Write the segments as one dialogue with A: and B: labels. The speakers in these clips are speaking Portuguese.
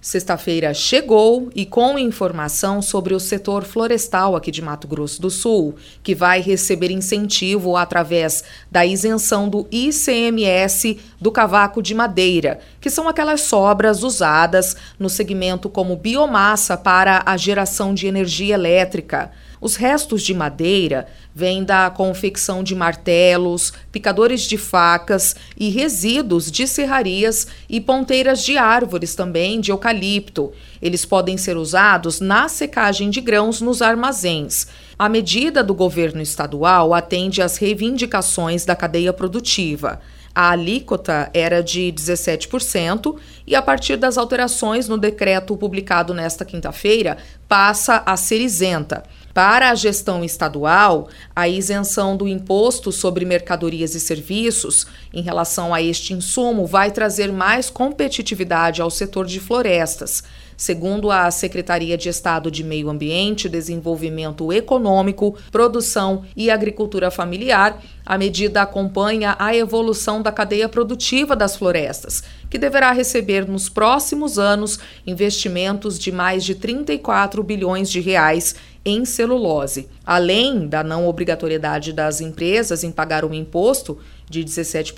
A: Sexta-feira chegou e com informação sobre o setor florestal aqui de Mato Grosso do Sul, que vai receber incentivo através da isenção do ICMS do cavaco de madeira, que são aquelas sobras usadas no segmento como biomassa para a geração de energia elétrica. Os restos de madeira vêm da confecção de martelos, picadores de facas e resíduos de serrarias e ponteiras de árvores também de eucalipto. Eles podem ser usados na secagem de grãos nos armazéns. A medida do governo estadual atende às reivindicações da cadeia produtiva. A alíquota era de 17% e, a partir das alterações no decreto publicado nesta quinta-feira, passa a ser isenta. Para a gestão estadual, a isenção do imposto sobre mercadorias e serviços em relação a este insumo vai trazer mais competitividade ao setor de florestas. Segundo a Secretaria de Estado de Meio Ambiente, Desenvolvimento Econômico, Produção e Agricultura Familiar, a medida acompanha a evolução da cadeia produtiva das florestas, que deverá receber nos próximos anos investimentos de mais de 34 bilhões de reais em celulose. Além da não obrigatoriedade das empresas em pagar um imposto de 17%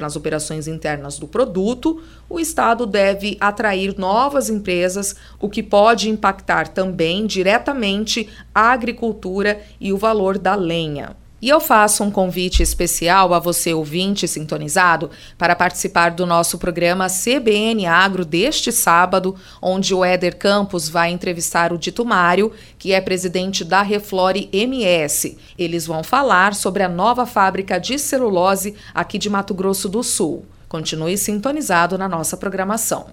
A: nas operações internas do produto, o Estado deve atrair novas empresas, o que pode impactar também diretamente a agricultura e o valor da lenha. E eu faço um convite especial a você, ouvinte sintonizado, para participar do nosso programa CBN Agro deste sábado, onde o Éder Campos vai entrevistar o Dito Mário, que é presidente da Reflore MS. Eles vão falar sobre a nova fábrica de celulose aqui de Mato Grosso do Sul. Continue sintonizado na nossa programação.